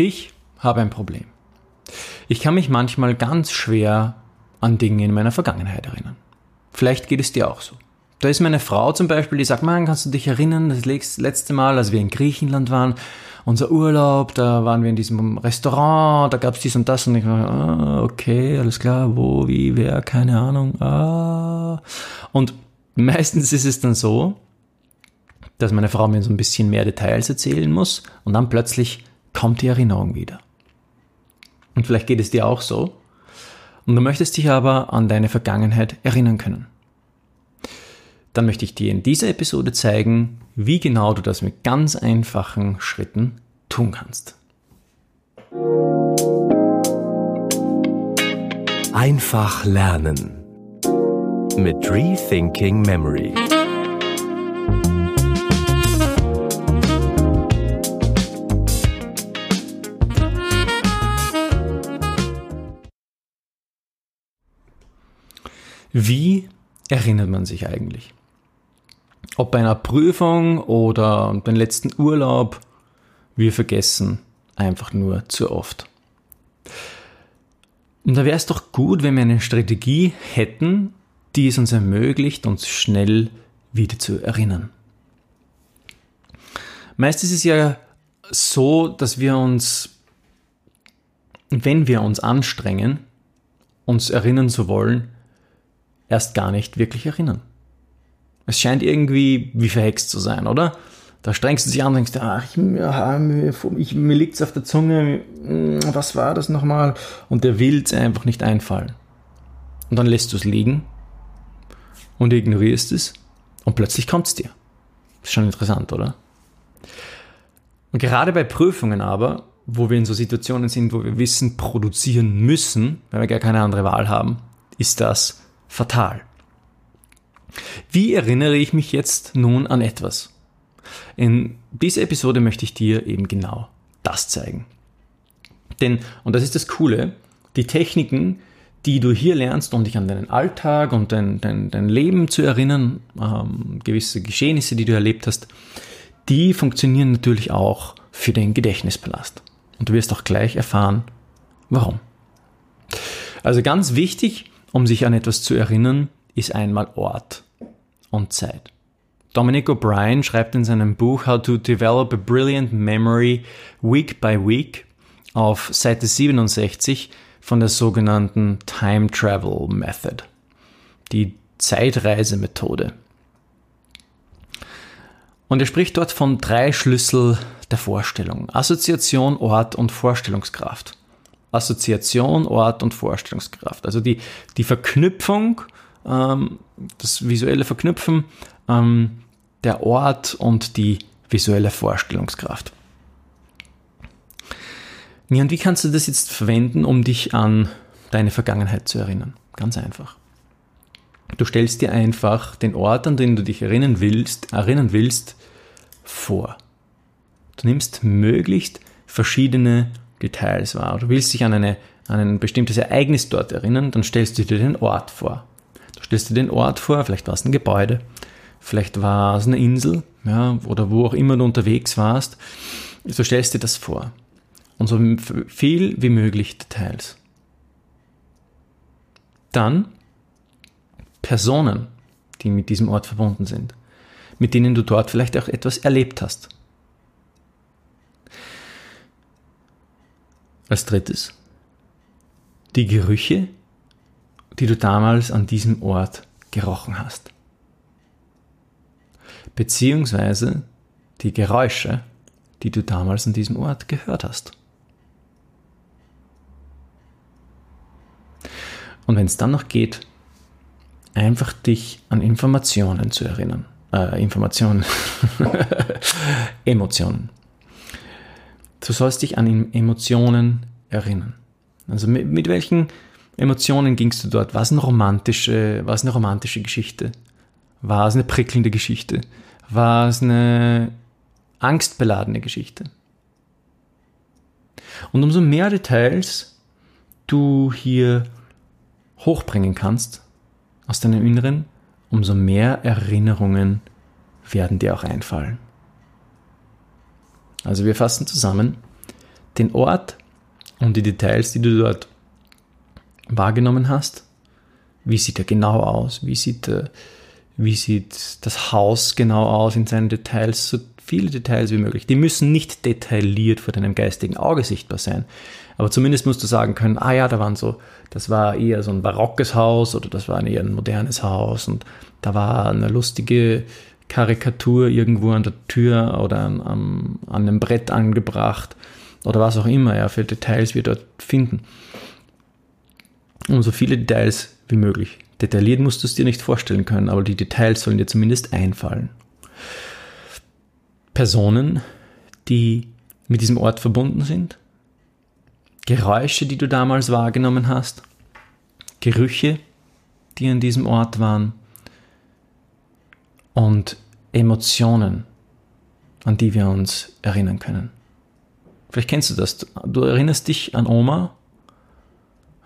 Ich habe ein Problem. Ich kann mich manchmal ganz schwer an Dinge in meiner Vergangenheit erinnern. Vielleicht geht es dir auch so. Da ist meine Frau zum Beispiel, die sagt, man, kannst du dich erinnern, das letzte Mal, als wir in Griechenland waren, unser Urlaub, da waren wir in diesem Restaurant, da gab es dies und das und ich war, ah, okay, alles klar, wo, wie, wer, keine Ahnung. Ah. Und meistens ist es dann so, dass meine Frau mir so ein bisschen mehr Details erzählen muss und dann plötzlich kommt die Erinnerung wieder. Und vielleicht geht es dir auch so. Und du möchtest dich aber an deine Vergangenheit erinnern können. Dann möchte ich dir in dieser Episode zeigen, wie genau du das mit ganz einfachen Schritten tun kannst. Einfach lernen mit Rethinking Memory. Wie erinnert man sich eigentlich? Ob bei einer Prüfung oder den letzten Urlaub, wir vergessen einfach nur zu oft. Und da wäre es doch gut, wenn wir eine Strategie hätten, die es uns ermöglicht, uns schnell wieder zu erinnern. Meist ist es ja so, dass wir uns, wenn wir uns anstrengen, uns erinnern zu wollen, erst gar nicht wirklich erinnern. Es scheint irgendwie wie verhext zu sein, oder? Da strengst du dich an und denkst, ach, ich, mir, ich, mir liegt's auf der Zunge, hm, was war das nochmal? Und der will's einfach nicht einfallen. Und dann lässt du es liegen und ignorierst es und plötzlich kommt's dir. Ist schon interessant, oder? Und gerade bei Prüfungen aber, wo wir in so Situationen sind, wo wir Wissen produzieren müssen, weil wir gar keine andere Wahl haben, ist das fatal. Wie erinnere ich mich jetzt nun an etwas? In dieser Episode möchte ich dir eben genau das zeigen. Denn, und das ist das Coole, die Techniken, die du hier lernst, um dich an deinen Alltag und dein, dein, dein Leben zu erinnern, ähm, gewisse Geschehnisse, die du erlebt hast, die funktionieren natürlich auch für den Gedächtnispalast. Und du wirst auch gleich erfahren, warum. Also ganz wichtig, um sich an etwas zu erinnern, ist einmal Ort und Zeit. Dominic O'Brien schreibt in seinem Buch How to Develop a Brilliant Memory Week by Week auf Seite 67 von der sogenannten Time Travel Method, die Zeitreisemethode. Und er spricht dort von drei Schlüssel der Vorstellung. Assoziation, Ort und Vorstellungskraft. Assoziation, Ort und Vorstellungskraft. Also die, die Verknüpfung, ähm, das visuelle Verknüpfen, ähm, der Ort und die visuelle Vorstellungskraft. Ja, und wie kannst du das jetzt verwenden, um dich an deine Vergangenheit zu erinnern? Ganz einfach. Du stellst dir einfach den Ort, an den du dich erinnern willst, erinnern willst, vor. Du nimmst möglichst verschiedene Details wahr. Du willst dich an, eine, an ein bestimmtes Ereignis dort erinnern, dann stellst du dir den Ort vor. Du stellst dir den Ort vor, vielleicht war es ein Gebäude, vielleicht war es eine Insel, ja, oder wo auch immer du unterwegs warst. Du stellst dir das vor. Und so viel wie möglich Details. Dann Personen, die mit diesem Ort verbunden sind, mit denen du dort vielleicht auch etwas erlebt hast. Als drittes die Gerüche, die du damals an diesem Ort gerochen hast. Beziehungsweise die Geräusche, die du damals an diesem Ort gehört hast. Und wenn es dann noch geht, einfach dich an Informationen zu erinnern. Äh, Informationen. Emotionen. Du sollst dich an Emotionen erinnern. Also mit, mit welchen Emotionen gingst du dort? War es eine romantische, war es eine romantische Geschichte? War es eine prickelnde Geschichte? War es eine angstbeladene Geschichte? Und umso mehr Details du hier hochbringen kannst aus deinem Inneren, umso mehr Erinnerungen werden dir auch einfallen. Also wir fassen zusammen. den Ort und die Details, die du dort wahrgenommen hast. Wie sieht er genau aus? Wie sieht, äh, wie sieht das Haus genau aus in seinen Details? So viele Details wie möglich. Die müssen nicht detailliert vor deinem geistigen Auge sichtbar sein. Aber zumindest musst du sagen können, ah ja, da waren so, das war eher so ein barockes Haus oder das war eher ein modernes Haus und da war eine lustige Karikatur irgendwo an der Tür oder an, an, an einem Brett angebracht oder was auch immer, ja, für Details wir dort finden. Und so viele Details wie möglich. Detailliert musst du es dir nicht vorstellen können, aber die Details sollen dir zumindest einfallen. Personen, die mit diesem Ort verbunden sind, Geräusche, die du damals wahrgenommen hast, Gerüche, die an diesem Ort waren und Emotionen, an die wir uns erinnern können. Vielleicht kennst du das. Du erinnerst dich an Oma,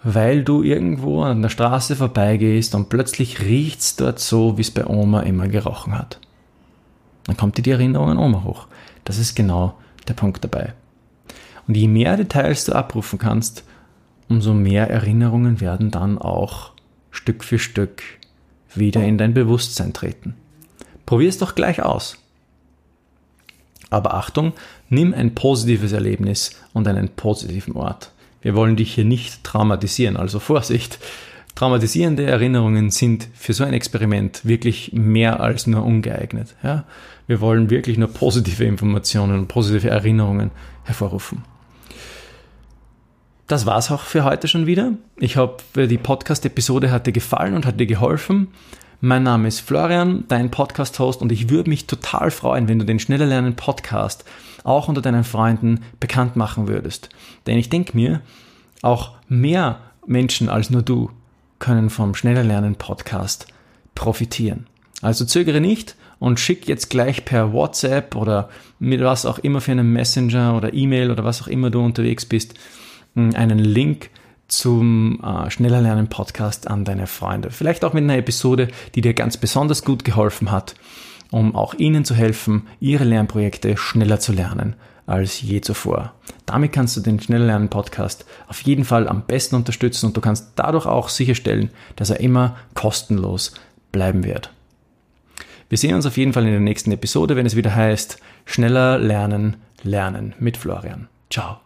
weil du irgendwo an der Straße vorbeigehst und plötzlich riecht es dort so, wie es bei Oma immer gerochen hat. Dann kommt dir die Erinnerung an Oma hoch. Das ist genau der Punkt dabei. Und je mehr Details du abrufen kannst, umso mehr Erinnerungen werden dann auch Stück für Stück wieder in dein Bewusstsein treten. Probier es doch gleich aus. Aber Achtung, nimm ein positives Erlebnis und einen positiven Ort. Wir wollen dich hier nicht traumatisieren, also Vorsicht. Traumatisierende Erinnerungen sind für so ein Experiment wirklich mehr als nur ungeeignet. Ja? Wir wollen wirklich nur positive Informationen und positive Erinnerungen hervorrufen. Das war's auch für heute schon wieder. Ich hoffe, die Podcast-Episode hat dir gefallen und hat dir geholfen. Mein Name ist Florian, dein Podcast-Host und ich würde mich total freuen, wenn du den Schneller Lernen Podcast auch unter deinen Freunden bekannt machen würdest. Denn ich denke mir, auch mehr Menschen als nur du können vom Schneller Lernen Podcast profitieren. Also zögere nicht und schick jetzt gleich per WhatsApp oder mit was auch immer für einen Messenger oder E-Mail oder was auch immer du unterwegs bist, einen Link zum äh, Schneller Lernen Podcast an deine Freunde. Vielleicht auch mit einer Episode, die dir ganz besonders gut geholfen hat, um auch ihnen zu helfen, ihre Lernprojekte schneller zu lernen als je zuvor. Damit kannst du den Schneller Lernen Podcast auf jeden Fall am besten unterstützen und du kannst dadurch auch sicherstellen, dass er immer kostenlos bleiben wird. Wir sehen uns auf jeden Fall in der nächsten Episode, wenn es wieder heißt Schneller lernen, lernen mit Florian. Ciao.